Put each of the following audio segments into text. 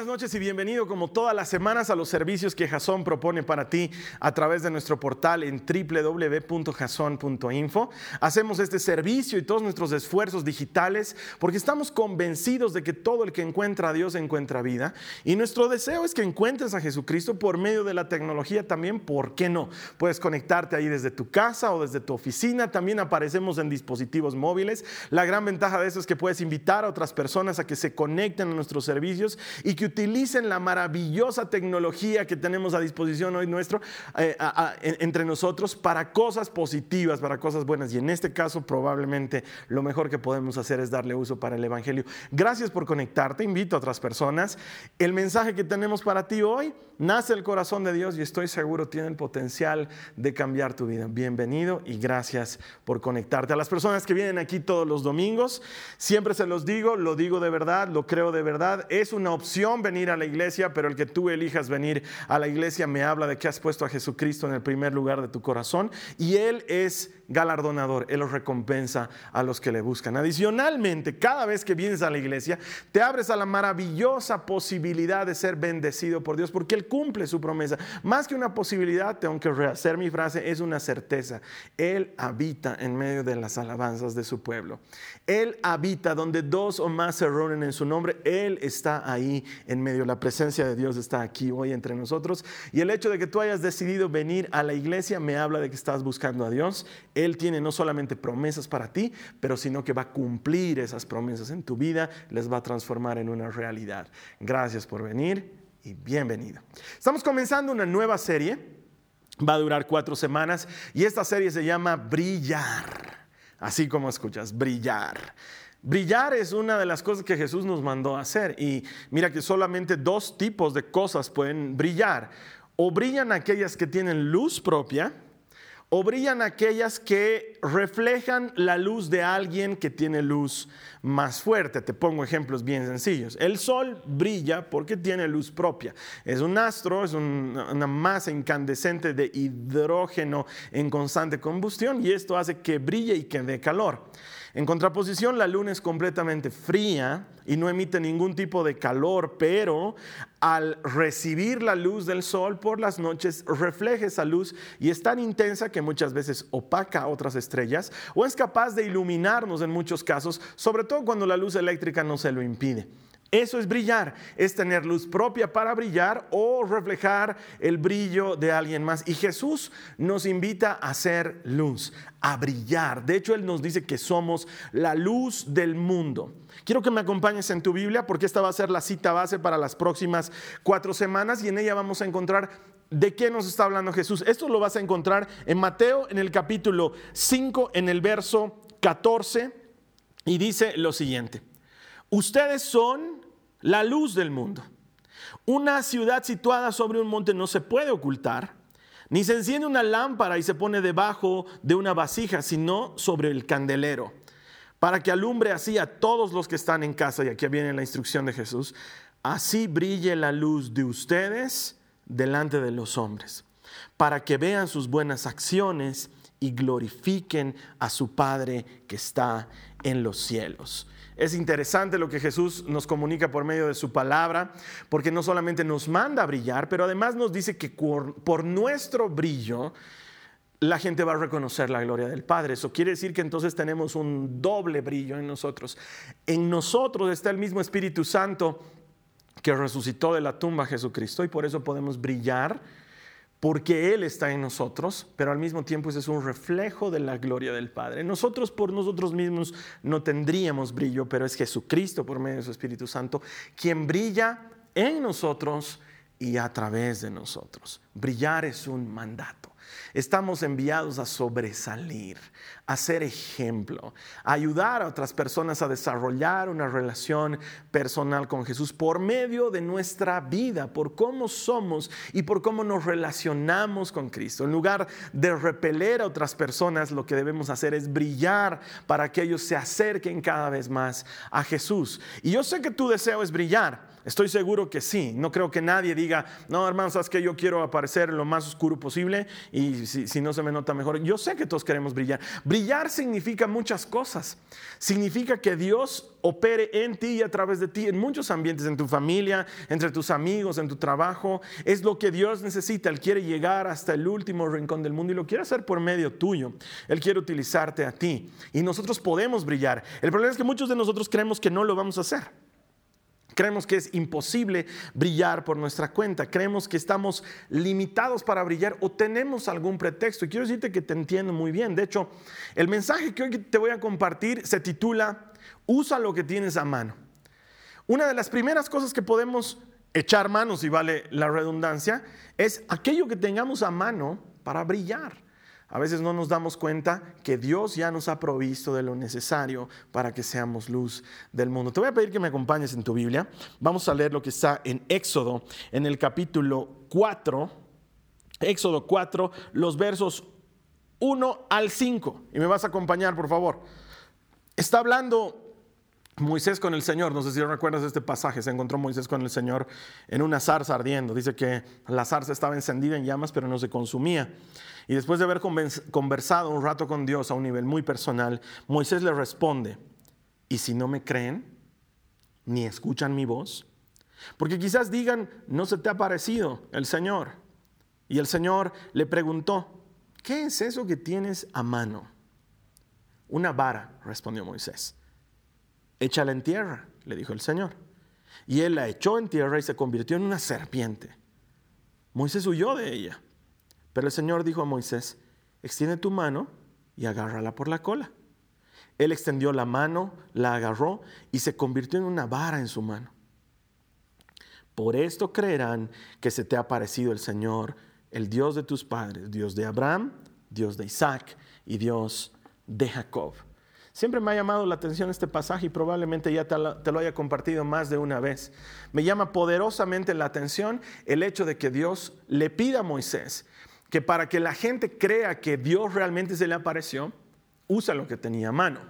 Buenas noches y bienvenido como todas las semanas a los servicios que Jason propone para ti a través de nuestro portal en www.jason.info. Hacemos este servicio y todos nuestros esfuerzos digitales porque estamos convencidos de que todo el que encuentra a Dios encuentra vida y nuestro deseo es que encuentres a Jesucristo por medio de la tecnología también, ¿por qué no? Puedes conectarte ahí desde tu casa o desde tu oficina, también aparecemos en dispositivos móviles. La gran ventaja de eso es que puedes invitar a otras personas a que se conecten a nuestros servicios y que utilicen la maravillosa tecnología que tenemos a disposición hoy nuestro, eh, entre nosotros para cosas positivas, para cosas buenas. Y en este caso probablemente lo mejor que podemos hacer es darle uso para el Evangelio. Gracias por conectarte, invito a otras personas. El mensaje que tenemos para ti hoy nace el corazón de Dios y estoy seguro tiene el potencial de cambiar tu vida. Bienvenido y gracias por conectarte. A las personas que vienen aquí todos los domingos, siempre se los digo, lo digo de verdad, lo creo de verdad, es una opción venir a la iglesia, pero el que tú elijas venir a la iglesia me habla de que has puesto a Jesucristo en el primer lugar de tu corazón y Él es galardonador, Él los recompensa a los que le buscan. Adicionalmente, cada vez que vienes a la iglesia, te abres a la maravillosa posibilidad de ser bendecido por Dios, porque Él cumple su promesa. Más que una posibilidad, tengo que rehacer mi frase, es una certeza. Él habita en medio de las alabanzas de su pueblo. Él habita donde dos o más se reúnen en su nombre, Él está ahí en medio. La presencia de Dios está aquí hoy entre nosotros. Y el hecho de que tú hayas decidido venir a la iglesia me habla de que estás buscando a Dios. Él tiene no solamente promesas para ti, pero sino que va a cumplir esas promesas en tu vida, les va a transformar en una realidad. Gracias por venir y bienvenido. Estamos comenzando una nueva serie. Va a durar cuatro semanas y esta serie se llama Brillar. Así como escuchas, brillar. Brillar es una de las cosas que Jesús nos mandó hacer. Y mira que solamente dos tipos de cosas pueden brillar. O brillan aquellas que tienen luz propia, o brillan aquellas que reflejan la luz de alguien que tiene luz más fuerte. Te pongo ejemplos bien sencillos. El sol brilla porque tiene luz propia. Es un astro, es una masa incandescente de hidrógeno en constante combustión y esto hace que brille y que dé calor. En contraposición, la luna es completamente fría y no emite ningún tipo de calor, pero al recibir la luz del sol por las noches refleja esa luz y es tan intensa que muchas veces opaca a otras estrellas o es capaz de iluminarnos en muchos casos, sobre todo cuando la luz eléctrica no se lo impide. Eso es brillar, es tener luz propia para brillar o reflejar el brillo de alguien más. Y Jesús nos invita a ser luz, a brillar. De hecho, Él nos dice que somos la luz del mundo. Quiero que me acompañes en tu Biblia porque esta va a ser la cita base para las próximas cuatro semanas y en ella vamos a encontrar ¿De qué nos está hablando Jesús? Esto lo vas a encontrar en Mateo en el capítulo 5, en el verso 14, y dice lo siguiente. Ustedes son la luz del mundo. Una ciudad situada sobre un monte no se puede ocultar, ni se enciende una lámpara y se pone debajo de una vasija, sino sobre el candelero, para que alumbre así a todos los que están en casa. Y aquí viene la instrucción de Jesús. Así brille la luz de ustedes delante de los hombres, para que vean sus buenas acciones y glorifiquen a su Padre que está en los cielos. Es interesante lo que Jesús nos comunica por medio de su palabra, porque no solamente nos manda a brillar, pero además nos dice que por, nuestro brillo la gente va a reconocer la gloria del Padre. Eso quiere decir que entonces tenemos un doble brillo en nosotros. En nosotros está el mismo Espíritu Santo que resucitó de la tumba a Jesucristo y por eso podemos brillar porque Él está en nosotros, pero al mismo tiempo ese es un reflejo de la gloria del Padre. Nosotros por nosotros mismos no tendríamos brillo, pero es Jesucristo por medio de su Espíritu Santo quien brilla en nosotros y a través de nosotros. Brillar es un mandato. Estamos enviados a sobresalir, a ser ejemplo, a ayudar a otras personas a desarrollar una relación personal con Jesús por medio de nuestra vida, por cómo somos y por cómo nos relacionamos con Cristo. En lugar de repeler a otras personas, lo que debemos hacer es brillar para que ellos se acerquen cada vez más a Jesús. Y yo sé que tu deseo es brillar. Estoy seguro que sí. No creo que nadie diga, no, hermano, sabes que yo quiero aparecer lo más oscuro posible y si, no se me nota mejor. Yo sé que todos queremos brillar. Brillar significa muchas cosas. Significa que Dios opere en ti y a través de ti en muchos ambientes, en tu familia, entre tus amigos, en tu trabajo. Es lo que Dios necesita. Él quiere llegar hasta el último rincón del mundo y lo quiere hacer por medio tuyo. Él quiere utilizarte a ti y nosotros podemos brillar. El problema es que muchos de nosotros creemos que no lo vamos a hacer. Creemos que es imposible brillar por nuestra cuenta. Creemos que estamos limitados para brillar o tenemos algún pretexto. Y quiero decirte que te entiendo muy bien. De hecho, el mensaje que hoy te voy a compartir se titula Usa lo que tienes a mano. Una de las primeras cosas que podemos echar manos, si vale la redundancia, es aquello que tengamos a mano para brillar. A veces no nos damos cuenta que Dios ya nos ha provisto de lo necesario para que seamos luz del mundo. Te voy a pedir que me acompañes en tu Biblia. Vamos a leer lo que está en Éxodo, en el capítulo 4. Éxodo 4, los versos 1 al 5. Y me vas a acompañar, por favor. Está hablando Moisés con el Señor, no sé si recuerdas este pasaje, se encontró Moisés con el Señor en una zarza ardiendo. Dice que la zarza estaba encendida en llamas, pero no se consumía. Y después de haber conversado un rato con Dios a un nivel muy personal, Moisés le responde, ¿y si no me creen? ¿Ni escuchan mi voz? Porque quizás digan, no se te ha parecido el Señor. Y el Señor le preguntó, ¿qué es eso que tienes a mano? Una vara, respondió Moisés échala en tierra, le dijo el Señor. Y él la echó en tierra y se convirtió en una serpiente. Moisés huyó de ella. Pero el Señor dijo a Moisés, extiende tu mano y agárrala por la cola. Él extendió la mano, la agarró y se convirtió en una vara en su mano. Por esto creerán que se te ha parecido el Señor, el Dios de tus padres, Dios de Abraham, Dios de Isaac y Dios de Jacob. Siempre me ha llamado la atención este pasaje y probablemente ya te lo, haya compartido más de una vez. Me llama poderosamente la atención el hecho de que Dios le pida a Moisés que para que la gente crea que Dios realmente se le apareció, usa lo que tenía a mano.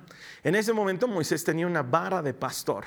En ese momento Moisés tenía una vara de pastor,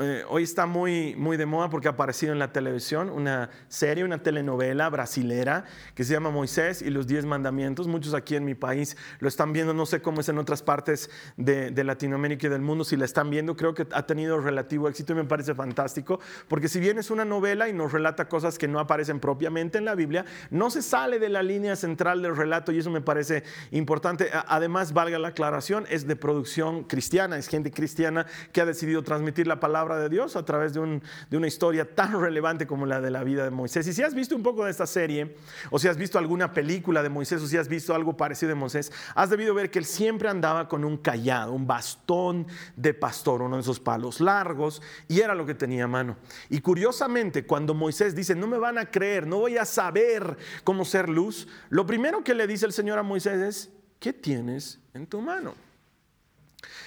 eh, hoy está muy, muy de moda porque ha aparecido en la televisión una serie, una telenovela brasilera que se llama Moisés y los Diez Mandamientos. Muchos aquí en mi país lo están viendo, no sé cómo es en otras partes de, de Latinoamérica y del mundo, si la están viendo, creo que ha tenido relativo éxito y me parece fantástico, porque si bien es una novela y nos relata cosas que no aparecen propiamente en la Biblia, no se sale de la línea central del relato y eso me parece importante. Además, valga la aclaración, es de producción cristiana, es gente cristiana que ha decidido transmitir la palabra de Dios a través de, una historia tan relevante como la de la vida de Moisés. Y si has visto un poco de esta serie, o si has visto alguna película de Moisés, o si has visto algo parecido de Moisés, has debido ver que él siempre andaba con un callado, un bastón de pastor, uno de esos palos largos, y era lo que tenía a mano. Y curiosamente, cuando Moisés dice, no me van a creer, no voy a saber cómo ser luz, lo primero que le dice el Señor a Moisés es, ¿qué tienes en tu mano?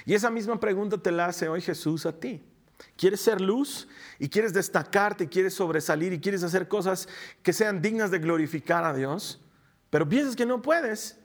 Y esa misma pregunta te la hace hoy Jesús a ti. ¿Quieres ser luz y quieres destacarte, quieres sobresalir y quieres hacer cosas que sean dignas de glorificar a Dios? Pero piensas que no puedes.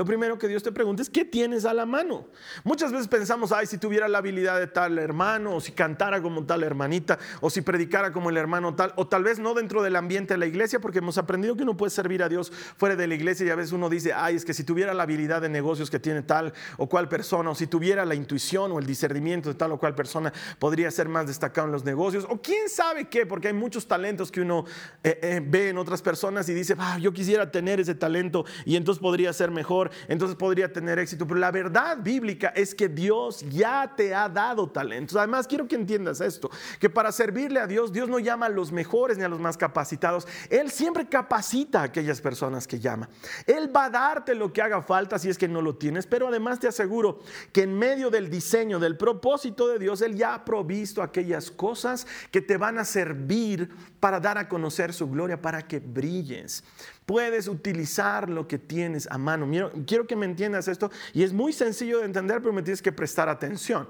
Lo primero que Dios te pregunta es, ¿qué tienes a la mano? Muchas veces pensamos, ay, si tuviera la habilidad de tal hermano, o si cantara como tal hermanita, o si predicara como el hermano tal, o tal vez no dentro del ambiente de la iglesia, porque hemos aprendido que uno puede servir a Dios fuera de la iglesia y a veces uno dice, ay, es que si tuviera la habilidad de negocios que tiene tal o cual persona, o si tuviera la intuición o el discernimiento de tal o cual persona, podría ser más destacado en los negocios, o quién sabe qué, porque hay muchos talentos que uno eh, eh, ve en otras personas y dice, ah, yo quisiera tener ese talento y entonces podría ser mejor entonces podría tener éxito. Pero la verdad bíblica es que Dios ya te ha dado talentos. Además, quiero que entiendas esto, que para servirle a Dios, Dios no llama a los mejores ni a los más capacitados. Él siempre capacita a aquellas personas que llama. Él va a darte lo que haga falta si es que no lo tienes, pero además te aseguro que en medio del diseño, del propósito de Dios, Él ya ha provisto aquellas cosas que te van a servir para dar a conocer su gloria, para que brilles. Puedes utilizar lo que tienes a mano. Quiero que me entiendas esto y es muy sencillo de entender, pero me tienes que prestar atención.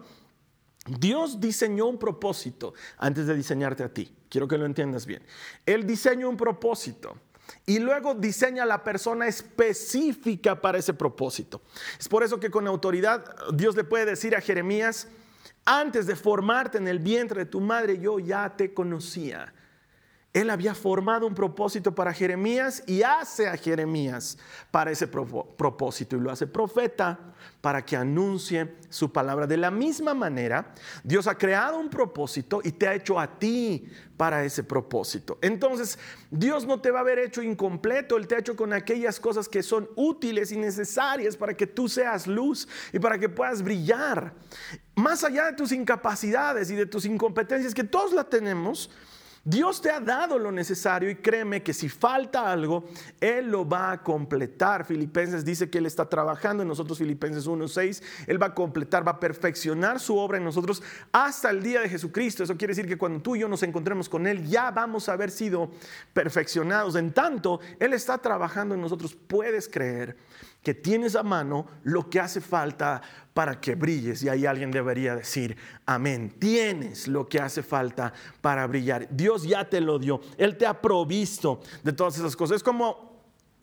Dios diseñó un propósito antes de diseñarte a ti. Quiero que lo entiendas bien. Él diseñó un propósito y luego diseña la persona específica para ese propósito. Es por eso que con autoridad Dios le puede decir a Jeremías, antes de formarte en el vientre de tu madre, yo ya te conocía. Él había formado un propósito para Jeremías y hace a Jeremías para ese propósito y lo hace profeta para que anuncie su palabra. De la misma manera, Dios ha creado un propósito y te ha hecho a ti para ese propósito. Entonces, Dios no te va a haber hecho incompleto, Él te ha hecho con aquellas cosas que son útiles y necesarias para que tú seas luz y para que puedas brillar. Más allá de tus incapacidades y de tus incompetencias, que todos la tenemos, Dios te ha dado lo necesario y créeme que si falta algo, Él lo va a completar. Filipenses dice que Él está trabajando en nosotros, Filipenses 1.6, Él va a completar, va a perfeccionar su obra en nosotros hasta el día de Jesucristo. Eso quiere decir que cuando tú y yo nos encontremos con Él, ya vamos a haber sido perfeccionados. En tanto, Él está trabajando en nosotros. Puedes creer que tienes a mano lo que hace falta para que brilles. Y ahí alguien debería decir, amén, tienes lo que hace falta para brillar. Dios ya te lo dio, Él te ha provisto de todas esas cosas. Es como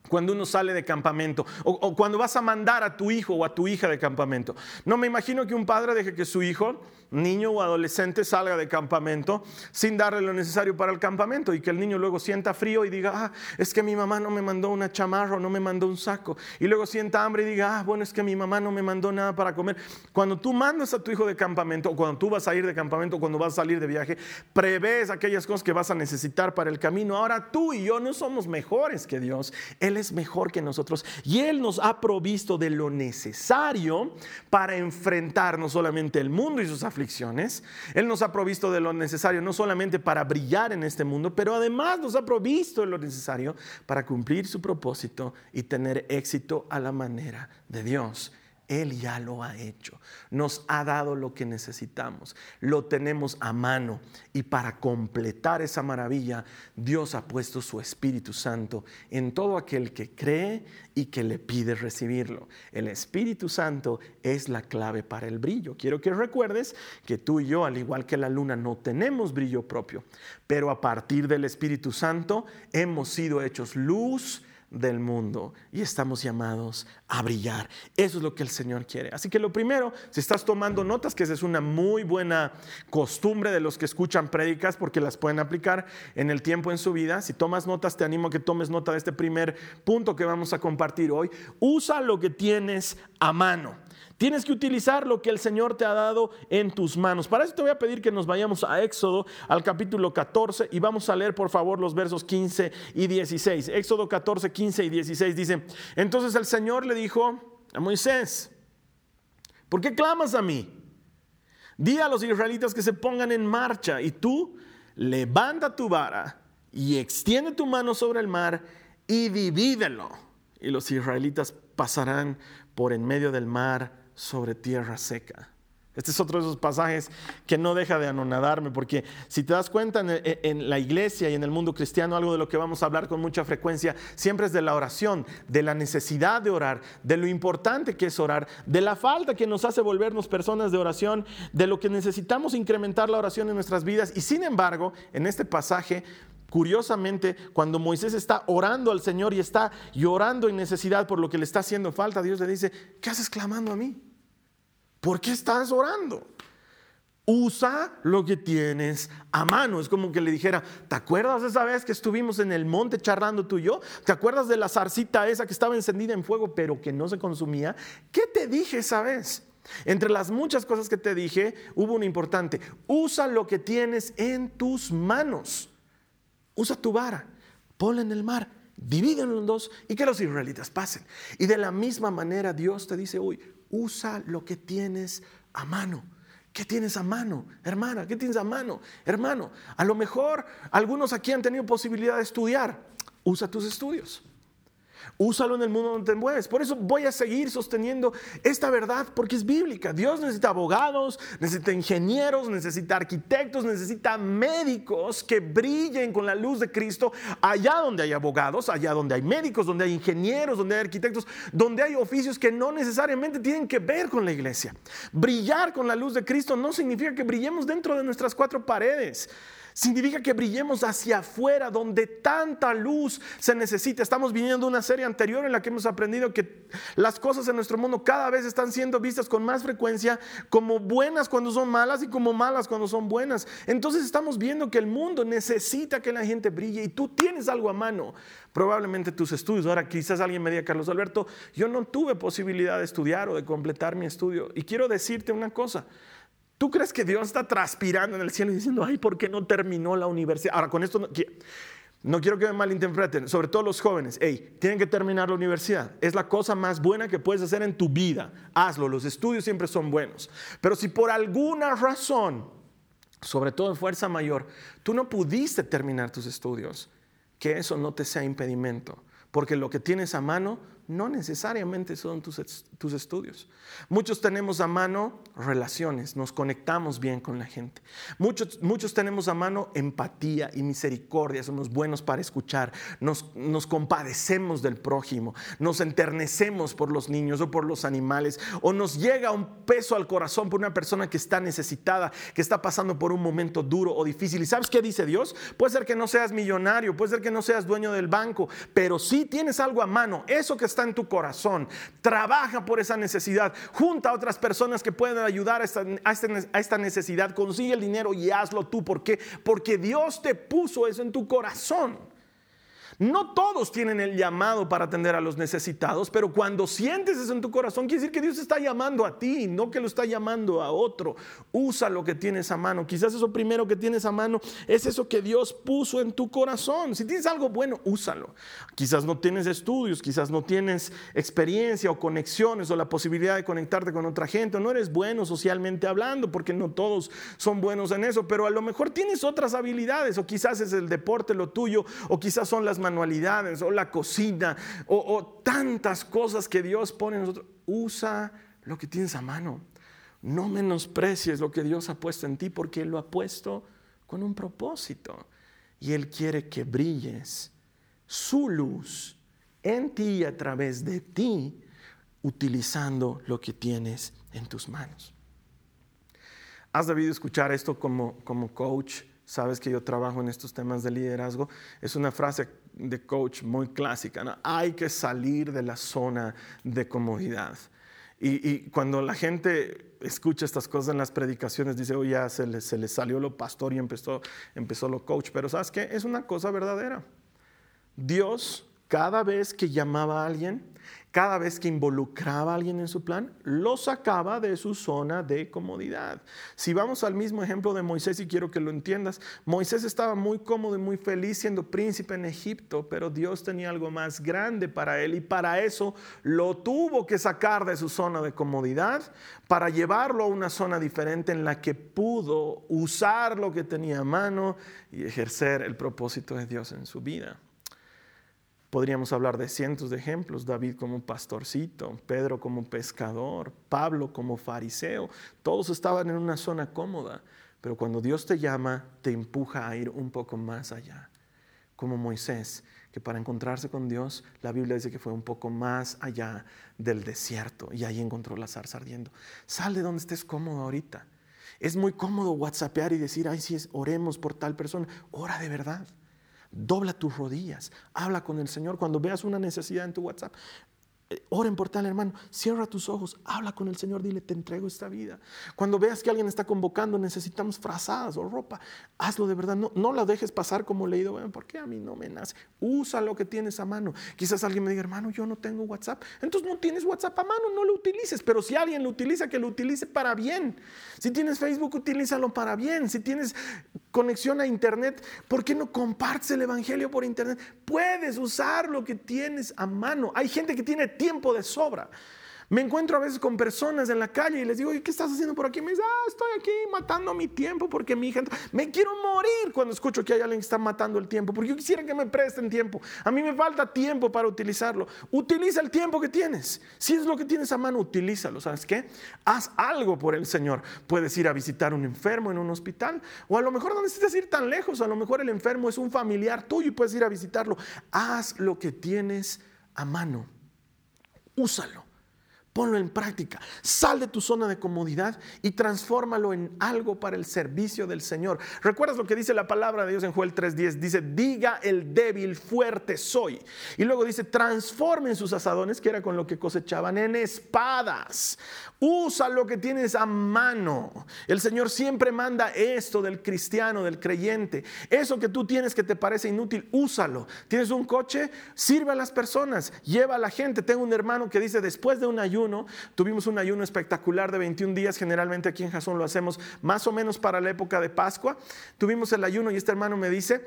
cuando uno sale de campamento o, cuando vas a mandar a tu hijo o a tu hija de campamento. No me imagino que un padre deje que su hijo, niño o adolescente, salga de campamento sin darle lo necesario para el campamento y que el niño luego sienta frío y diga, ah, es que mi mamá no me mandó una chamarra o no me mandó un saco. Y luego sienta hambre y diga, ah, bueno, es que mi mamá no me mandó nada para comer. Cuando tú mandas a tu hijo de campamento o cuando tú vas a ir de campamento, cuando vas a salir de viaje, prevés aquellas cosas que vas a necesitar para el camino. Ahora tú y yo no somos mejores que Dios. Él es mejor que nosotros y Él nos ha provisto de lo necesario para enfrentar no solamente el mundo y sus aflicciones, Él nos ha provisto de lo necesario no solamente para brillar en este mundo, pero además nos ha provisto de lo necesario para cumplir su propósito y tener éxito a la manera de Dios. Él ya lo ha hecho. Nos ha dado lo que necesitamos. Lo tenemos a mano. Y para completar esa maravilla, Dios ha puesto su Espíritu Santo en todo aquel que cree y que le pide recibirlo. El Espíritu Santo es la clave para el brillo. Quiero que recuerdes que tú y yo, al igual que la luna, no tenemos brillo propio. Pero a partir del Espíritu Santo hemos sido hechos luz del mundo y estamos llamados a brillar. Eso es lo que el Señor quiere. Así que lo primero, si estás tomando notas, que esa es una muy buena costumbre de los que escuchan prédicas porque las pueden aplicar en el tiempo en su vida. Si tomas notas, te animo a que tomes nota de este primer punto que vamos a compartir hoy. Usa lo que tienes a mano. Tienes que utilizar lo que el Señor te ha dado en tus manos. Para eso te voy a pedir que nos vayamos a Éxodo, al capítulo 14, y vamos a leer por favor los versos 15 y 16. Éxodo 14, 15 y 16 dice, entonces el Señor le dijo a Moisés, ¿por qué clamas a mí? Di a los israelitas que se pongan en marcha y tú levanta tu vara y extiende tu mano sobre el mar y divídelo. Y los israelitas pasarán por en medio del mar sobre tierra seca. Este es otro de esos pasajes que no deja de anonadarme, porque si te das cuenta en, la iglesia y en el mundo cristiano, algo de lo que vamos a hablar con mucha frecuencia siempre es de la oración, de la necesidad de orar, de lo importante que es orar, de la falta que nos hace volvernos personas de oración, de lo que necesitamos incrementar la oración en nuestras vidas. Y sin embargo, en este pasaje Curiosamente, cuando Moisés está orando al Señor y está llorando en necesidad por lo que le está haciendo falta, Dios le dice, ¿qué haces clamando a mí? ¿Por qué estás orando? Usa lo que tienes a mano. Es como que le dijera, ¿te acuerdas de esa vez que estuvimos en el monte charlando tú y yo? ¿Te acuerdas de la zarcita esa que estaba encendida en fuego pero que no se consumía? ¿Qué te dije esa vez? Entre las muchas cosas que te dije, hubo una importante. Usa lo que tienes en tus manos usa tu vara, ponla en el mar, divídenlo en dos y que los israelitas pasen. Y de la misma manera Dios te dice hoy, usa lo que tienes a mano. ¿Qué tienes a mano, hermana? ¿Qué tienes a mano, hermano? A lo mejor algunos aquí han tenido posibilidad de estudiar. Usa tus estudios. Úsalo en el mundo donde te mueves. Por eso voy a seguir sosteniendo esta verdad porque es bíblica. Dios necesita abogados, necesita ingenieros, necesita arquitectos, necesita médicos que brillen con la luz de Cristo allá donde hay abogados, allá donde hay médicos, donde hay ingenieros, donde hay arquitectos, donde hay oficios que no necesariamente tienen que ver con la iglesia. Brillar con la luz de Cristo no significa que brillemos dentro de nuestras cuatro paredes. Significa que brillemos hacia afuera, donde tanta luz se necesita. Estamos viniendo una serie anterior en la que hemos aprendido que las cosas en nuestro mundo cada vez están siendo vistas con más frecuencia como buenas cuando son malas y como malas cuando son buenas. Entonces estamos viendo que el mundo necesita que la gente brille y tú tienes algo a mano. Probablemente tus estudios. Ahora quizás alguien me diga, Carlos Alberto, yo no tuve posibilidad de estudiar o de completar mi estudio. Y quiero decirte una cosa. ¿Tú crees que Dios está transpirando en el cielo y diciendo, ay, ¿por qué no terminó la universidad? Ahora, con esto no, quiero que me malinterpreten, sobre todo los jóvenes, hey, tienen que terminar la universidad. Es la cosa más buena que puedes hacer en tu vida. Hazlo, los estudios siempre son buenos. Pero si por alguna razón, sobre todo en fuerza mayor, tú no pudiste terminar tus estudios, que eso no te sea impedimento, porque lo que tienes a mano no necesariamente son tus, tus, estudios. Muchos tenemos a mano relaciones, nos conectamos bien con la gente. Muchos, muchos tenemos a mano empatía y misericordia, somos buenos para escuchar, nos, nos compadecemos del prójimo, nos enternecemos por los niños o por los animales, o nos llega un peso al corazón por una persona que está necesitada, que está pasando por un momento duro o difícil. ¿Y sabes qué dice Dios? Puede ser que no seas millonario, puede ser que no seas dueño del banco, pero si tienes algo a mano, eso que está en tu corazón. Trabaja por esa necesidad. Junta a otras personas que puedan ayudar a esta, a esta necesidad. Consigue el dinero y hazlo tú. ¿Por qué? Porque Dios te puso eso en tu corazón. No todos tienen el llamado para atender a los necesitados, pero cuando sientes eso en tu corazón, quiere decir que Dios está llamando a ti, no que lo está llamando a otro. Usa lo que tienes a mano. Quizás eso primero que tienes a mano es eso que Dios puso en tu corazón. Si tienes algo bueno, úsalo. Quizás no tienes estudios, quizás no tienes experiencia o conexiones o la posibilidad de conectarte con otra gente, o no eres bueno socialmente hablando, porque no todos son buenos en eso, pero a lo mejor tienes otras habilidades, o quizás es el deporte lo tuyo, o quizás son las manualidades o la cocina o, tantas cosas que Dios pone en nosotros. Usa lo que tienes a mano. No menosprecies lo que Dios ha puesto en ti porque Él lo ha puesto con un propósito. Y Él quiere que brilles su luz en ti y a través de ti, utilizando lo que tienes en tus manos. ¿Has debido escuchar esto como, como coach? Sabes que yo trabajo en estos temas de liderazgo. Es una frase de coach muy clásica, ¿no? hay que salir de la zona de comodidad. Y, cuando la gente escucha estas cosas en las predicaciones, dice, oye, ya se le, se le salió lo pastor y empezó, empezó lo coach. Pero ¿sabes qué? Es una cosa verdadera. Dios, cada vez que llamaba a alguien, cada vez que involucraba a alguien en su plan, lo sacaba de su zona de comodidad. Si vamos al mismo ejemplo de Moisés y quiero que lo entiendas, Moisés estaba muy cómodo y muy feliz siendo príncipe en Egipto, pero Dios tenía algo más grande para él y para eso lo tuvo que sacar de su zona de comodidad para llevarlo a una zona diferente en la que pudo usar lo que tenía a mano y ejercer el propósito de Dios en su vida. Podríamos hablar de cientos de ejemplos, David como pastorcito, Pedro como pescador, Pablo como fariseo, todos estaban en una zona cómoda, pero cuando Dios te llama, te empuja a ir un poco más allá, como Moisés, que para encontrarse con Dios, la Biblia dice que fue un poco más allá del desierto y ahí encontró la zarza ardiendo. Sal de donde estés cómodo ahorita. Es muy cómodo whatsappear y decir, ay, si oremos por tal persona. Ora de verdad. Dobla tus rodillas, habla con el Señor cuando veas una necesidad en tu WhatsApp. Eh, oren por tal hermano, cierra tus ojos, habla con el Señor, dile, te entrego esta vida. Cuando veas que alguien está convocando, necesitamos frazadas o ropa, hazlo de verdad, no, no la dejes pasar como leído, bueno, ¿por qué a mí no me nace? Usa lo que tienes a mano. Quizás alguien me diga, hermano, yo no tengo WhatsApp. Entonces no tienes WhatsApp a mano, no lo utilices, pero si alguien lo utiliza, que lo utilice para bien. Si tienes Facebook, utilízalo para bien. Si tienes conexión a Internet, ¿por qué no compartes el Evangelio por Internet? Puedes usar lo que tienes a mano. Hay gente que tiene tiempo de sobra. Me encuentro a veces con personas en la calle y les digo, ¿qué estás haciendo por aquí? Me dicen, ah, estoy aquí matando mi tiempo porque mi hija... Me quiero morir cuando escucho que hay alguien que está matando el tiempo, porque yo quisiera que me presten tiempo. A mí me falta tiempo para utilizarlo. Utiliza el tiempo que tienes. Si es lo que tienes a mano, utilízalo. ¿Sabes qué? Haz algo por el Señor. Puedes ir a visitar a un enfermo en un hospital, o a lo mejor no necesitas ir tan lejos, a lo mejor el enfermo es un familiar tuyo y puedes ir a visitarlo. Haz lo que tienes a mano. Úsalo ponlo en práctica. Sal de tu zona de comodidad y transfórmalo en algo para el servicio del Señor. ¿Recuerdas lo que dice la palabra de Dios en Joel 3:10? Dice, diga el débil, fuerte soy. Y luego dice, transformen sus asadones, que era con lo que cosechaban, en espadas. Usa lo que tienes a mano. El Señor siempre manda esto del cristiano, del creyente. Eso que tú tienes que te parece inútil, úsalo. Tienes un coche, sirve a las personas, lleva a la gente. Tengo un hermano que dice, después de un ayuno, Tuvimos un ayuno espectacular de 21 días. Generalmente aquí en Jasón lo hacemos más o menos para la época de Pascua. Tuvimos el ayuno y este hermano me dice,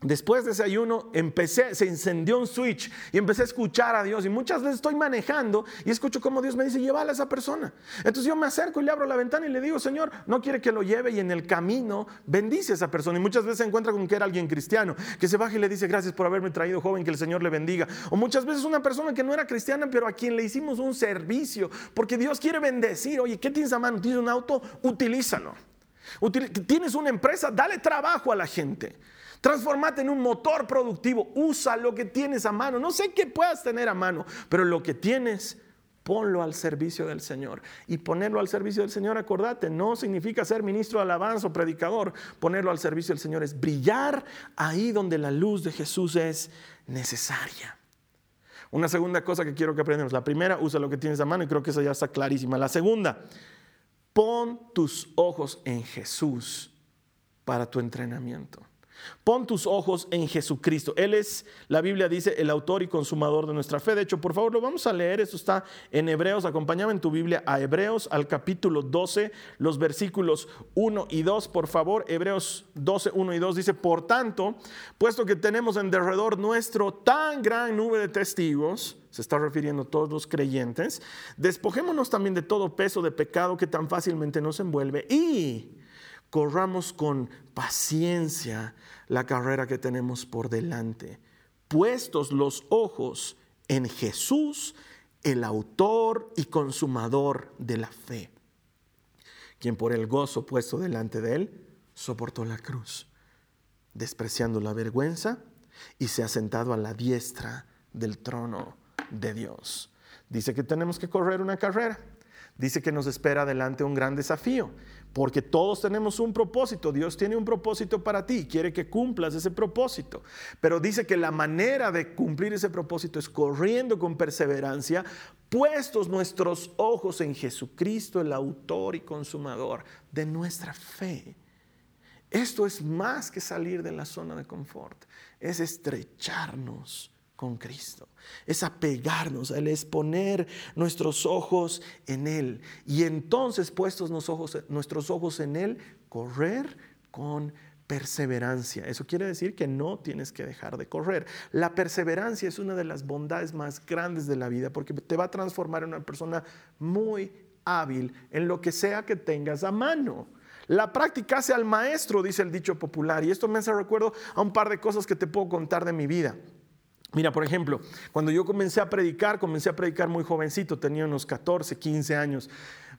Después de ese ayuno empecé, se encendió un switch y empecé a escuchar a Dios. Y muchas veces estoy manejando y escucho como Dios me dice, llévala a esa persona. Entonces yo me acerco y le abro la ventana y le digo, Señor, no quiere que lo lleve y en el camino bendice a esa persona. Y muchas veces se encuentra con que era alguien cristiano, que se baja y le dice, gracias por haberme traído joven, que el Señor le bendiga. O muchas veces una persona que no era cristiana, pero a quien le hicimos un servicio, porque Dios quiere bendecir. Oye, ¿qué tienes a mano? ¿Tienes un auto? Utilízalo. ¿Tienes una empresa? Dale trabajo a la gente. Transformate en un motor productivo. Usa lo que tienes a mano. No sé qué puedas tener a mano, pero lo que tienes, ponlo al servicio del Señor. Y ponerlo al servicio del Señor, acordate, no significa ser ministro de alabanza o predicador. Ponerlo al servicio del Señor es brillar ahí donde la luz de Jesús es necesaria. Una segunda cosa que quiero que aprendamos. La primera, usa lo que tienes a mano y creo que esa ya está clarísima. La segunda, pon tus ojos en Jesús para tu entrenamiento. Pon tus ojos en Jesucristo. Él es, la Biblia dice, el autor y consumador de nuestra fe. De hecho, por favor, lo vamos a leer. Esto está en Hebreos. Acompáñame en tu Biblia a Hebreos, al capítulo 12, los versículos 1 y 2. Por favor, Hebreos 12, 1 y 2 dice, por tanto, puesto que tenemos en derredor nuestro tan gran nube de testigos, se está refiriendo a todos los creyentes, despojémonos también de todo peso de pecado que tan fácilmente nos envuelve y corramos con paciencia la carrera que tenemos por delante, puestos los ojos en Jesús, el autor y consumador de la fe, quien por el gozo puesto delante de él soportó la cruz, despreciando la vergüenza y se ha sentado a la diestra del trono de Dios. Dice que tenemos que correr una carrera. Dice que nos espera adelante un gran desafío porque todos tenemos un propósito. Dios tiene un propósito para ti quiere que cumplas ese propósito. Pero dice que la manera de cumplir ese propósito es corriendo con perseverancia, puestos nuestros ojos en Jesucristo, el autor y consumador de nuestra fe. Esto es más que salir de la zona de confort, es estrecharnos con Cristo. Es apegarnos, Él es poner nuestros ojos en Él. Y entonces, puestos nuestros ojos en Él, correr con perseverancia. Eso quiere decir que no tienes que dejar de correr. La perseverancia es una de las bondades más grandes de la vida porque te va a transformar en una persona muy hábil en lo que sea que tengas a mano. La práctica hace al maestro, dice el dicho popular. Y esto me hace recuerdo a un par de cosas que te puedo contar de mi vida. Mira, por ejemplo, cuando yo comencé a predicar, comencé a predicar muy jovencito, tenía unos 14, 15 años.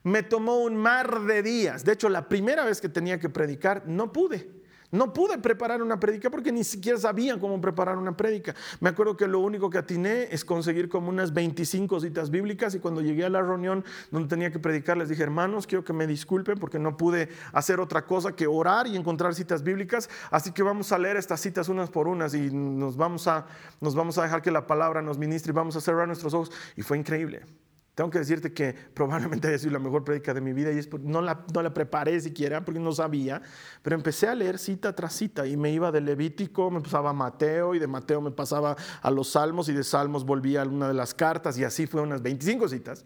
Me tomó un mar de días. De hecho, la primera vez que tenía que predicar, no pude. No pude preparar una prédica porque ni siquiera sabía cómo preparar una prédica. Me acuerdo que lo único que atiné es conseguir como unas 25 citas bíblicas y cuando llegué a la reunión donde tenía que predicar les dije, hermanos, quiero que me disculpen porque no pude hacer otra cosa que orar y encontrar citas bíblicas, así que vamos a leer estas citas unas por unas y nos vamos a, nos vamos a dejar que la palabra nos ministre y vamos a cerrar nuestros ojos. Y fue increíble. Tengo que decirte que probablemente haya sido la mejor prédica de mi vida y no, la, no la preparé siquiera porque no sabía, pero empecé a leer cita tras cita y me iba de Levítico, me pasaba a Mateo y de Mateo me pasaba a los Salmos y de Salmos volvía a una de las cartas y así fue unas 25 citas.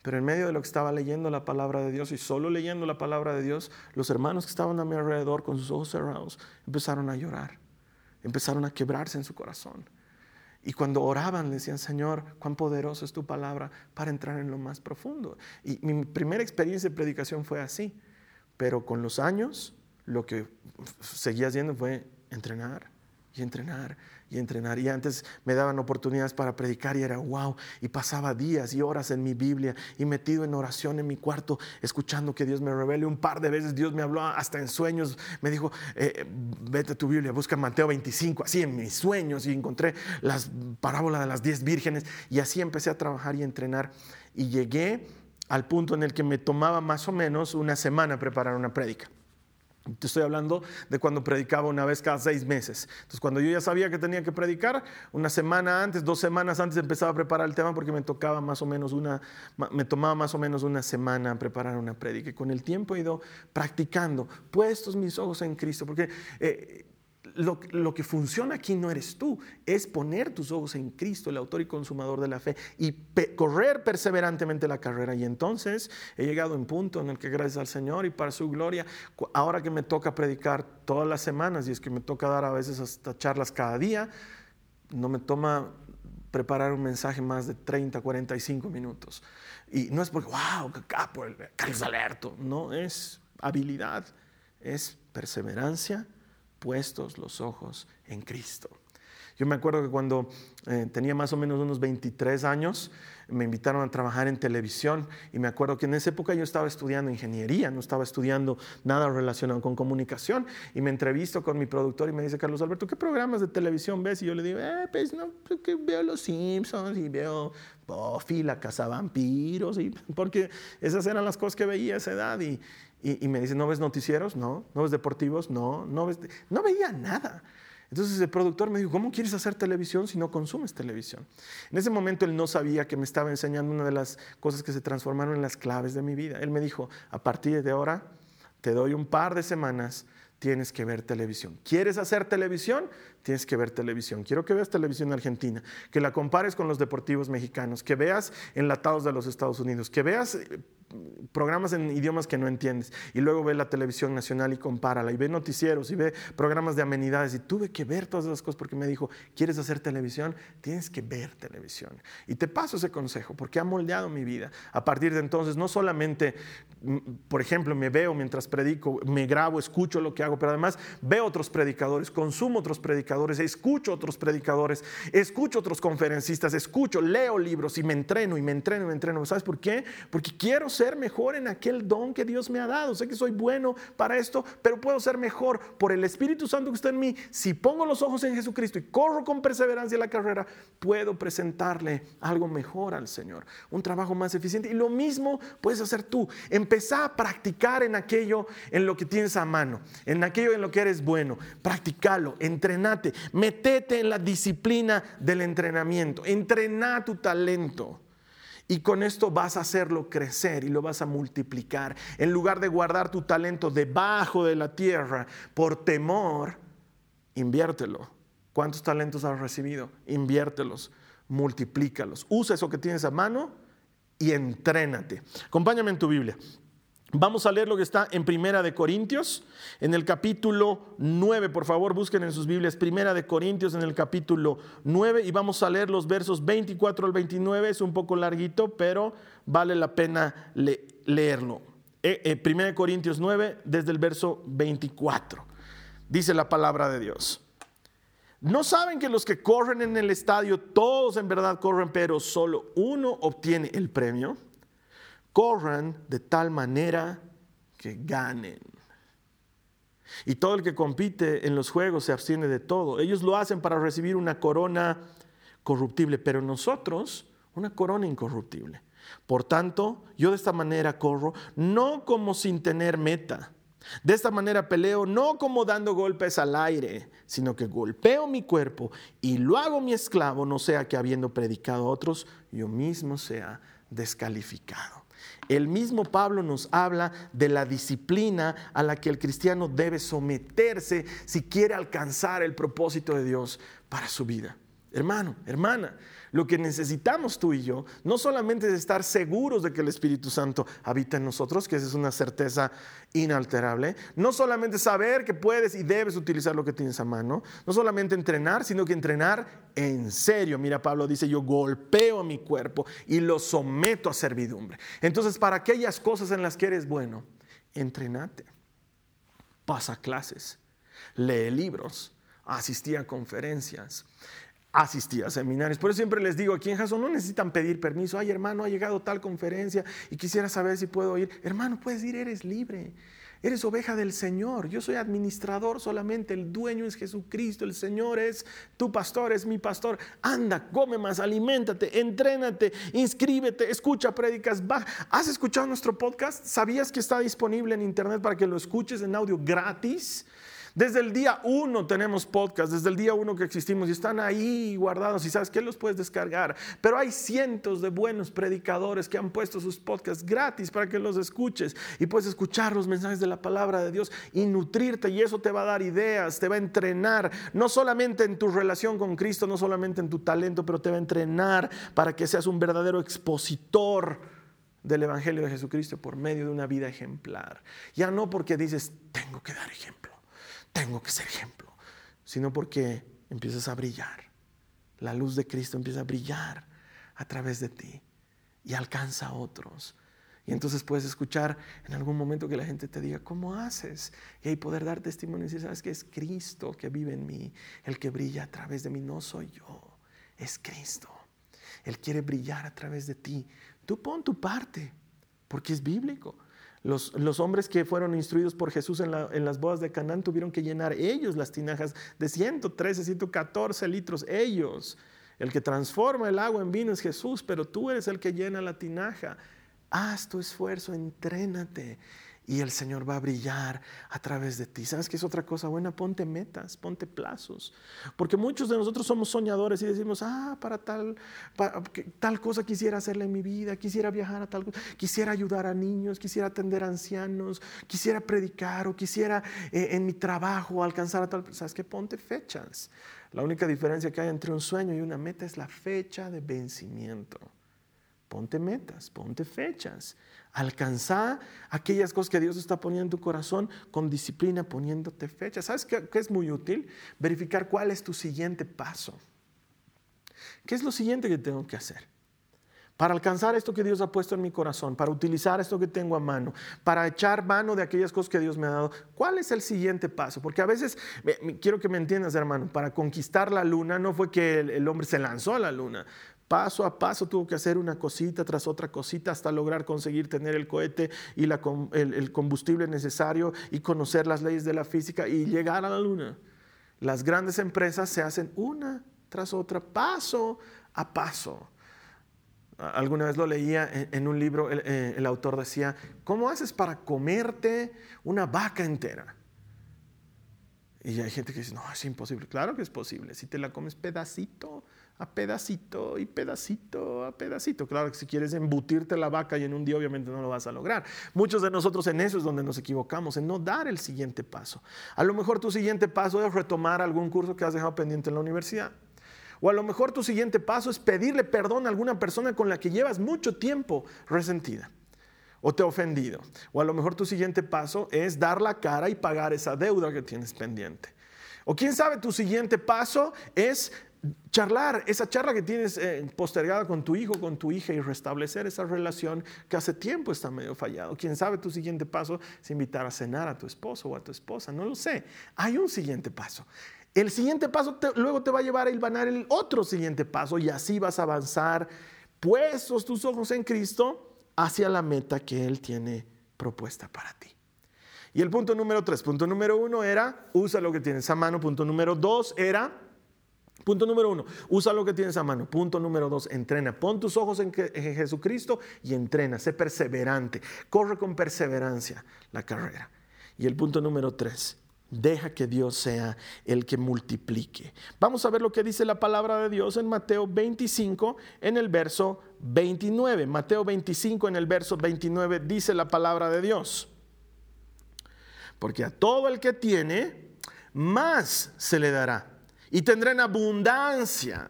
Pero en medio de lo que estaba leyendo la palabra de Dios y solo leyendo la palabra de Dios, los hermanos que estaban a mi alrededor con sus ojos cerrados empezaron a llorar, empezaron a quebrarse en su corazón. Y cuando oraban, le decían, Señor, cuán poderoso es tu palabra para entrar en lo más profundo. Y mi primera experiencia de predicación fue así. Pero con los años, lo que seguía haciendo fue entrenar y entrenar y entrenar. Y antes me daban oportunidades para predicar y era wow. Y pasaba días y horas en mi Biblia y metido en oración en mi cuarto, escuchando que Dios me revele. Un par de veces Dios me habló hasta en sueños. Me dijo, eh, vete a tu Biblia, busca Mateo 25, así en mis sueños. Y encontré las parábolas de las diez vírgenes. Y así empecé a trabajar y entrenar. Y llegué al punto en el que me tomaba más o menos una semana preparar una prédica. Te estoy hablando de cuando predicaba una vez cada seis meses. Entonces, cuando yo ya sabía que tenía que predicar, una semana antes, dos semanas antes empezaba a preparar el tema porque me tocaba más o menos una, me tomaba más o menos una semana preparar una prédica. Y con el tiempo he ido practicando, puestos mis ojos en Cristo, porque eh, lo, que funciona aquí no eres tú, es poner tus ojos en Cristo, el autor y consumador de la fe, y correr perseverantemente la carrera. Y entonces he llegado a un punto en el que gracias al Señor y para su gloria, ahora que me toca predicar todas las semanas, y es que me toca dar a veces hasta charlas cada día, no me toma preparar un mensaje más de 30, 45 minutos. Y no es porque, wow, capo, Carlos Alerto, no, es habilidad, es perseverancia puestos los ojos en Cristo. Yo me acuerdo que cuando eh, tenía más o menos unos 23 años, me invitaron a trabajar en televisión y me acuerdo que en esa época yo estaba estudiando ingeniería, no estaba estudiando nada relacionado con comunicación y me entrevisto con mi productor y me dice, Carlos Alberto, ¿qué programas de televisión ves? Y yo le digo, eh, pues no, pues que veo Los Simpsons y veo Buffy, La Casa Vampiros, y, porque esas eran las cosas que veía a esa edad y, y, me dice, ¿no ves noticieros? No. ¿No ves deportivos? No. No, ves... no veía nada. Entonces el productor me dijo, ¿cómo quieres hacer televisión si no consumes televisión? En ese momento él no sabía que me estaba enseñando una de las cosas que se transformaron en las claves de mi vida. Él me dijo, a partir de ahora te doy un par de semanas, tienes que ver televisión. ¿Quieres hacer televisión? Tienes que ver televisión. Quiero que veas televisión argentina, que la compares con los deportivos mexicanos, que veas enlatados de los Estados Unidos, que veas eh, programas en idiomas que no entiendes y luego ve la televisión nacional y compárala y ve noticieros y ve programas de amenidades y tuve que ver todas esas cosas porque me dijo, ¿quieres hacer televisión? Tienes que ver televisión. Y te paso ese consejo porque ha moldeado mi vida. A partir de entonces, no solamente, mm, por ejemplo, me veo mientras predico, me grabo, escucho lo que hago, pero además veo otros predicadores, consumo otros predicadores, escucho otros predicadores, escucho otros conferencistas, escucho, leo libros y me entreno y me entreno y me entreno. ¿Sabes por qué? Porque quiero ser mejor en aquel don que Dios me ha dado. Sé que soy bueno para esto, pero puedo ser mejor por el Espíritu Santo que está en mí. Si pongo los ojos en Jesucristo y corro con perseverancia la carrera, puedo presentarle algo mejor al Señor, un trabajo más eficiente. Y lo mismo puedes hacer tú. Empezá a practicar en aquello en lo que tienes a mano, en aquello en lo que eres bueno. Practicalo, entrenate, metete en la disciplina del entrenamiento, entrena tu talento. Y con esto vas a hacerlo crecer y lo vas a multiplicar. En lugar de guardar tu talento debajo de la tierra por temor, inviértelo. ¿Cuántos talentos has recibido? Inviértelos, multiplícalos. Usa eso que tienes a mano y entrénate. Acompáñame en tu Biblia. Vamos a leer lo que está en Primera de Corintios, en el capítulo 9. Por favor, busquen en sus Biblias Primera de Corintios en el capítulo 9 y vamos a leer los versos 24 al 29. Es un poco larguito, pero vale la pena leerlo. Eh, eh, Primera de Corintios 9, desde el verso 24. Dice la palabra de Dios. ¿No saben que los que corren en el estadio, todos en verdad corren, pero solo uno obtiene el premio? Corran de tal manera que ganen. Y todo el que compite en los juegos se abstiene de todo. Ellos lo hacen para recibir una corona corruptible, pero nosotros una corona incorruptible. Por tanto, yo de esta manera corro, no como sin tener meta. De esta manera peleo, no como dando golpes al aire, sino que golpeo mi cuerpo y lo hago mi esclavo, no sea que habiendo predicado a otros, yo mismo sea descalificado. El mismo Pablo nos habla de la disciplina a la que el cristiano debe someterse si quiere alcanzar el propósito de Dios para su vida. Hermano, hermana, lo que necesitamos tú y yo no solamente es estar seguros de que el Espíritu Santo habita en nosotros, que esa es una certeza inalterable, no solamente saber que puedes y debes utilizar lo que tienes a mano, no solamente entrenar, sino que entrenar en serio. Mira, Pablo dice, yo golpeo a mi cuerpo y lo someto a servidumbre. Entonces, para aquellas cosas en las que eres bueno, entrenate, pasa clases, lee libros, asistía a conferencias, asistía a seminarios. Por eso siempre les digo, aquí en Jason no necesitan pedir permiso. Ay, hermano, ha llegado tal conferencia y quisiera saber si puedo ir. Hermano, puedes ir, eres libre. Eres oveja del Señor. Yo soy administrador solamente. El dueño es Jesucristo. El Señor es tu pastor, es mi pastor. Anda, come más, aliméntate, entrénate, inscríbete, escucha prédicas. ¿Has escuchado nuestro podcast? ¿Sabías que está disponible en internet para que lo escuches en audio gratis? Desde el día uno tenemos podcast, desde el día uno que existimos y están ahí guardados y sabes que los puedes descargar. Pero hay cientos de buenos predicadores que han puesto sus podcasts gratis para que los escuches y puedes escuchar los mensajes de la palabra de Dios y nutrirte y eso te va a dar ideas, te va a entrenar, no solamente en tu relación con Cristo, no solamente en tu talento, pero te va a entrenar para que seas un verdadero expositor del Evangelio de Jesucristo por medio de una vida ejemplar. Ya no porque dices, tengo que dar ejemplo tengo que ser ejemplo, sino porque empiezas a brillar. La luz de Cristo empieza a brillar a través de ti y alcanza a otros. Y entonces puedes escuchar en algún momento que la gente te diga, ¿cómo haces? Y ahí poder dar testimonio y decir, ¿sabes que es Cristo que vive en mí? El que brilla a través de mí, no soy yo, es Cristo. Él quiere brillar a través de ti. Tú pon tu parte, porque es bíblico. Los, hombres que fueron instruidos por Jesús en, las bodas de Canaán tuvieron que llenar ellos las tinajas de 113, 114 litros. Ellos, el que transforma el agua en vino es Jesús, pero tú eres el que llena la tinaja. Haz tu esfuerzo, entrénate y el Señor va a brillar a través de ti. ¿Sabes qué es otra cosa buena? Ponte metas, ponte plazos. Porque muchos de nosotros somos soñadores y decimos, ah, para tal, tal cosa quisiera hacerle en mi vida, quisiera viajar a tal cosa, quisiera ayudar a niños, quisiera atender a ancianos, quisiera predicar o quisiera eh, en mi trabajo alcanzar a tal. ¿Sabes qué? Ponte fechas. La única diferencia que hay entre un sueño y una meta es la fecha de vencimiento. Ponte metas, ponte fechas. Alcanzar aquellas cosas que Dios está poniendo en tu corazón con disciplina, poniéndote fecha. ¿Sabes qué, es muy útil? Verificar cuál es tu siguiente paso. ¿Qué es lo siguiente que tengo que hacer? Para alcanzar esto que Dios ha puesto en mi corazón, para utilizar esto que tengo a mano, para echar mano de aquellas cosas que Dios me ha dado, ¿cuál es el siguiente paso? Porque a veces, quiero que me entiendas hermano, para conquistar la luna no fue que el hombre se lanzó a la luna, Paso a paso tuvo que hacer una cosita tras otra cosita hasta lograr conseguir tener el cohete y el, combustible necesario y conocer las leyes de la física y llegar a la luna. Las grandes empresas se hacen una tras otra, paso a paso. Alguna vez lo leía en, un libro, el, eh, el autor decía, ¿cómo haces para comerte una vaca entera? Y hay gente que dice, no, es imposible. Claro que es posible. Si te la comes pedacito a pedacito y pedacito a pedacito. Claro que si quieres embutirte la vaca y en un día obviamente no lo vas a lograr. Muchos de nosotros en eso es donde nos equivocamos, en no dar el siguiente paso. A lo mejor tu siguiente paso es retomar algún curso que has dejado pendiente en la universidad. O a lo mejor tu siguiente paso es pedirle perdón a alguna persona con la que llevas mucho tiempo resentida o te ha ofendido. O a lo mejor tu siguiente paso es dar la cara y pagar esa deuda que tienes pendiente. O quién sabe, tu siguiente paso es charlar, esa charla que tienes eh, postergada con tu hijo, con tu hija y restablecer esa relación que hace tiempo está medio fallado. Quién sabe, tu siguiente paso es invitar a cenar a tu esposo o a tu esposa, no lo sé. Hay un siguiente paso. El siguiente paso luego te va a llevar a hilvanar el otro siguiente paso y así vas a avanzar, puestos tus ojos en Cristo, hacia la meta que Él tiene propuesta para ti. Y el punto número tres, punto número uno era, usa lo que tienes a mano. Punto número dos era, Punto número uno, usa lo que tienes a mano. Punto número dos, entrena. Pon tus ojos en, Jesucristo y entrena. Sé perseverante. Corre con perseverancia la carrera. Y el punto número tres, deja que Dios sea el que multiplique. Vamos a ver lo que dice la palabra de Dios en Mateo 25, en el verso 29. Mateo 25, en el verso 29, dice la palabra de Dios. Porque a todo el que tiene, más se le dará y tendrá en abundancia.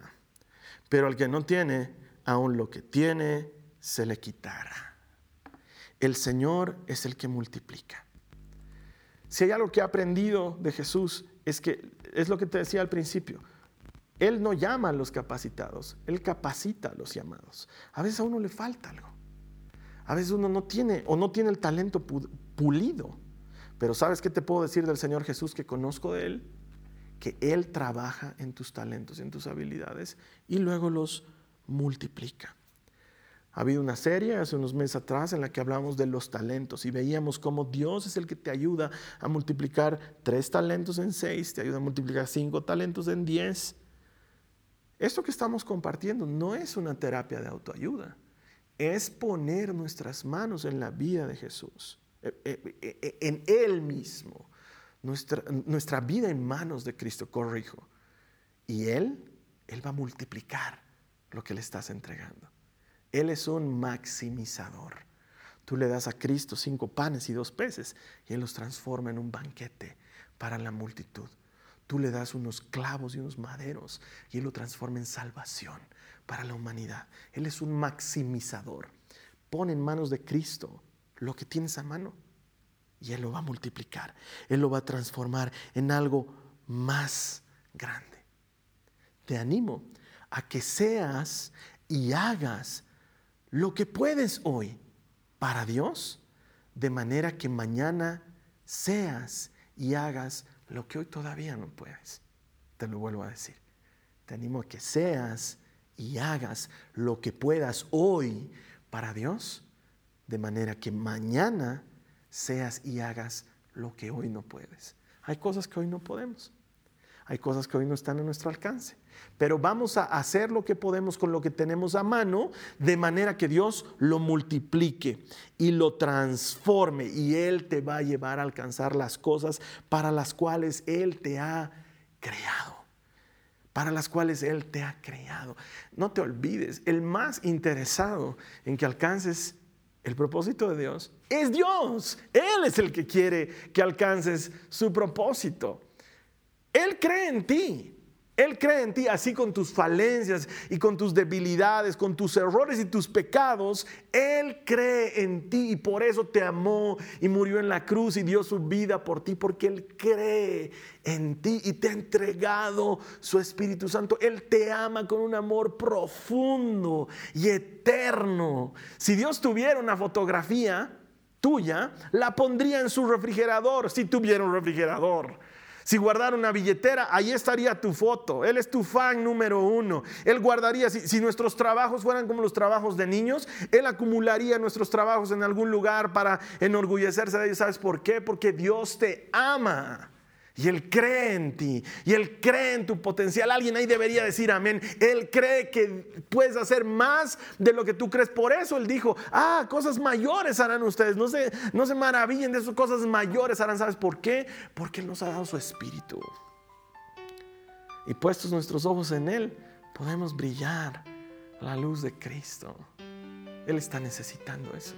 pero al que no tiene, aún lo que tiene, se le quitará. El Señor es el que multiplica. Si hay algo que he aprendido de Jesús, es que es lo que te decía al principio. Él no llama a los capacitados, Él capacita a los llamados. A veces a uno le falta algo. A veces uno no tiene o no tiene el talento pulido. Pero ¿sabes qué te puedo decir del Señor Jesús que conozco de Él? Que Él trabaja en tus talentos, en tus habilidades y luego los multiplica. Ha habido una serie hace unos meses atrás en la que hablamos de los talentos y veíamos cómo Dios es el que te ayuda a multiplicar tres talentos en seis, te ayuda a multiplicar cinco talentos en diez. Esto que estamos compartiendo no es una terapia de autoayuda, es poner nuestras manos en la vida de Jesús, eh, eh, eh, en Él mismo, nuestra, nuestra vida en manos de Cristo, corrijo. Y Él, Él va a multiplicar lo que le estás entregando. Él es un maximizador. Tú le das a Cristo cinco panes y dos peces y Él los transforma en un banquete para la multitud. Tú le das unos clavos y unos maderos y Él lo transforma en salvación para la humanidad. Él es un maximizador. Pone en manos de Cristo lo que tienes a mano y Él lo va a multiplicar. Él lo va a transformar en algo más grande. Te animo a que seas y hagas lo que puedes hoy para Dios, de manera que mañana seas y hagas lo que hoy todavía no puedes. Te lo vuelvo a decir. Te animo a que seas y hagas lo que puedas hoy para Dios, de manera que mañana seas y hagas lo que hoy no puedes. Hay cosas que hoy no podemos. Hay cosas que hoy no están a nuestro alcance. Pero vamos a hacer lo que podemos con lo que tenemos a mano, de manera que Dios lo multiplique y lo transforme. Y Él te va a llevar a alcanzar las cosas para las cuales Él te ha creado. Para las cuales Él te ha creado. No te olvides, el más interesado en que alcances el propósito de Dios es Dios. Él es el que quiere que alcances su propósito. Él cree en ti. Él cree en ti así con tus falencias y con tus debilidades, con tus errores y tus pecados. Él cree en ti y por eso te amó y murió en la cruz y dio su vida por ti, porque Él cree en ti y te ha entregado su Espíritu Santo. Él te ama con un amor profundo y eterno. Si Dios tuviera una fotografía tuya, la pondría en su refrigerador, si tuviera un refrigerador. Si guardara una billetera, ahí estaría tu foto. Él es tu fan número uno. Él guardaría, si, nuestros trabajos fueran como los trabajos de niños, Él acumularía nuestros trabajos en algún lugar para enorgullecerse de ellos. ¿Sabes por qué? Porque Dios te ama. Y Él cree en ti. Y Él cree en tu potencial. Alguien ahí debería decir amén. Él cree que puedes hacer más de lo que tú crees. Por eso Él dijo, ah, cosas mayores harán ustedes. No se, no se maravillen de esas cosas mayores harán. ¿Sabes por qué? Porque Él nos ha dado su espíritu. Y puestos nuestros ojos en Él, podemos brillar la luz de Cristo. Él está necesitando eso.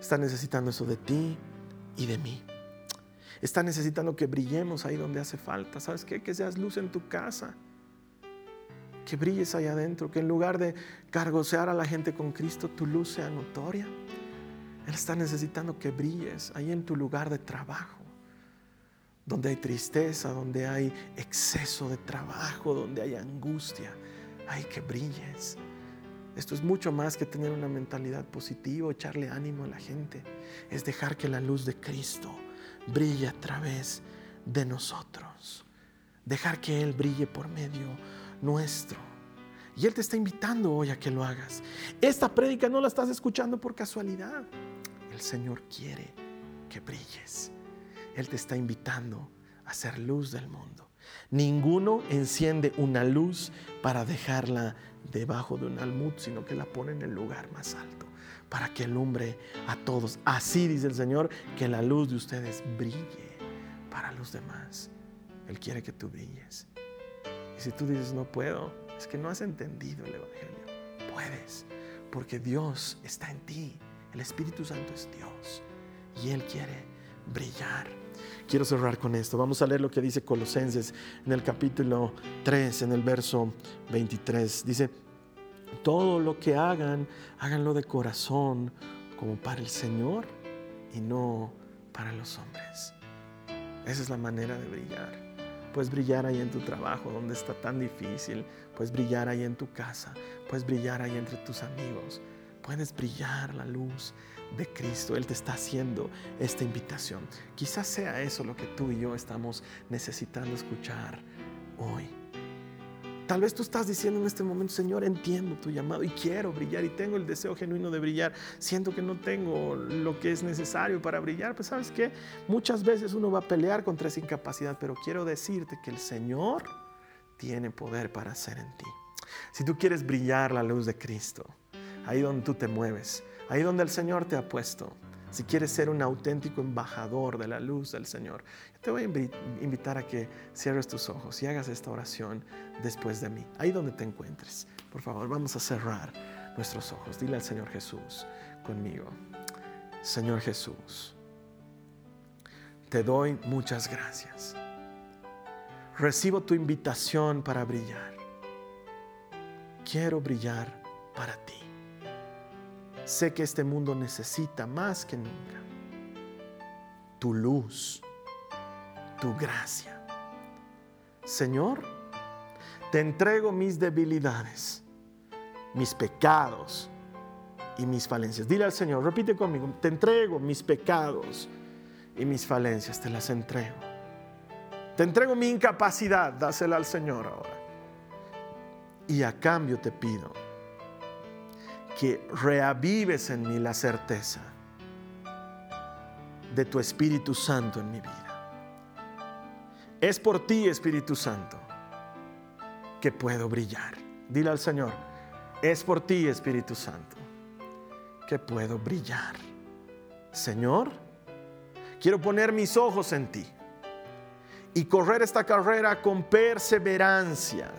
Está necesitando eso de ti y de mí está necesitando que brillemos ahí donde hace falta. ¿Sabes qué? Que seas luz en tu casa. Que brilles ahí adentro. Que en lugar de cargosear a la gente con Cristo, tu luz sea notoria. Él está necesitando que brilles ahí en tu lugar de trabajo. Donde hay tristeza, donde hay exceso de trabajo, donde hay angustia. Hay que brilles. Esto es mucho más que tener una mentalidad positiva, echarle ánimo a la gente. Es dejar que la luz de Cristo brille a través de nosotros. Dejar que Él brille por medio nuestro. Y Él te está invitando hoy a que lo hagas. Esta prédica no la estás escuchando por casualidad. El Señor quiere que brilles. Él te está invitando a ser luz del mundo. Ninguno enciende una luz para dejarla debajo de un almud, sino que la pone en el lugar más alto para que alumbre a todos. Así dice el Señor, que la luz de ustedes brille para los demás. Él quiere que tú brilles. Y si tú dices, no puedo, es que no has entendido el Evangelio. Puedes, porque Dios está en ti. El Espíritu Santo es Dios y Él quiere brillar. Quiero cerrar con esto. Vamos a leer lo que dice Colosenses en el capítulo 3, en el verso 23. Dice, todo lo que hagan, háganlo de corazón, como para el Señor y no para los hombres. Esa es la manera de brillar. Puedes brillar ahí en tu trabajo donde está tan difícil. Puedes brillar ahí en tu casa. Puedes brillar ahí entre tus amigos. Puedes brillar la luz de Cristo. Él te está haciendo esta invitación. Quizás sea eso lo que tú y yo estamos necesitando escuchar hoy. Tal vez tú estás diciendo en este momento, Señor, entiendo tu llamado y quiero brillar y tengo el deseo genuino de brillar. Siento que no tengo lo que es necesario para brillar. Pues sabes que muchas veces uno va a pelear contra esa incapacidad, pero quiero decirte que el Señor tiene poder para hacer en ti. Si tú quieres brillar la luz de Cristo, ahí donde tú te mueves, ahí donde el Señor te ha puesto, si quieres ser un auténtico embajador de la luz del Señor, te voy a invitar a que cierres tus ojos y hagas esta oración después de mí, ahí donde te encuentres. Por favor, vamos a cerrar nuestros ojos. Dile al Señor Jesús conmigo. Señor Jesús, te doy muchas gracias. Recibo tu invitación para brillar. Quiero brillar para ti. Sé que este mundo necesita más que nunca tu luz, tu gracia. Señor, te entrego mis debilidades, mis pecados y mis falencias. Dile al Señor, repite conmigo, te entrego mis pecados y mis falencias, te las entrego. Te entrego mi incapacidad, dásela al Señor ahora. Y a cambio te pido que reavives en mí la certeza de tu Espíritu Santo en mi vida. Es por ti, Espíritu Santo, que puedo brillar. Dile al Señor, es por ti, Espíritu Santo, que puedo brillar. Señor, quiero poner mis ojos en ti y correr esta carrera con perseverancia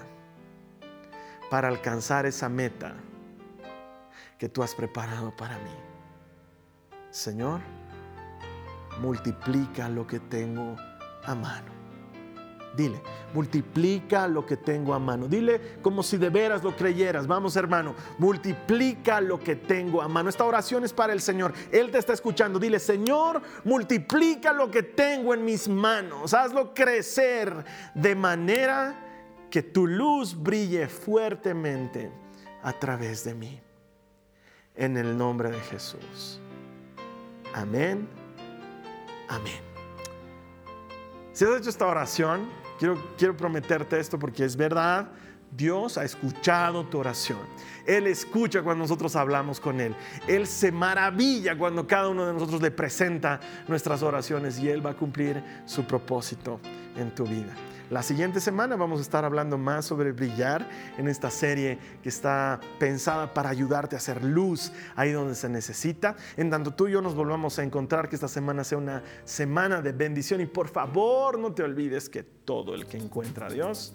para alcanzar esa meta que tú has preparado para mí. Señor, multiplica lo que tengo a mano. Dile, multiplica lo que tengo a mano. Dile como si de veras lo creyeras. Vamos hermano, multiplica lo que tengo a mano. Esta oración es para el Señor. Él te está escuchando. Dile, Señor, multiplica lo que tengo en mis manos. Hazlo crecer de manera que tu luz brille fuertemente a través de mí en el nombre de Jesús. Amén. Amén. Si has hecho esta oración, quiero, quiero prometerte esto porque es verdad. Dios ha escuchado tu oración. Él escucha cuando nosotros hablamos con Él. Él se maravilla cuando cada uno de nosotros le presenta nuestras oraciones y Él va a cumplir su propósito en tu vida. La siguiente semana vamos a estar hablando más sobre brillar en esta serie que está pensada para ayudarte a hacer luz ahí donde se necesita. En tanto tú y yo nos volvamos a encontrar, que esta semana sea una semana de bendición y por favor no te olvides que todo el que encuentra a Dios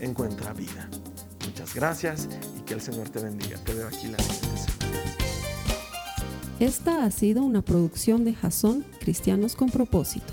encuentra vida. Muchas gracias y que el Señor te bendiga. Te veo aquí la siguiente semana. Esta ha sido una producción de Jason Cristianos con propósito.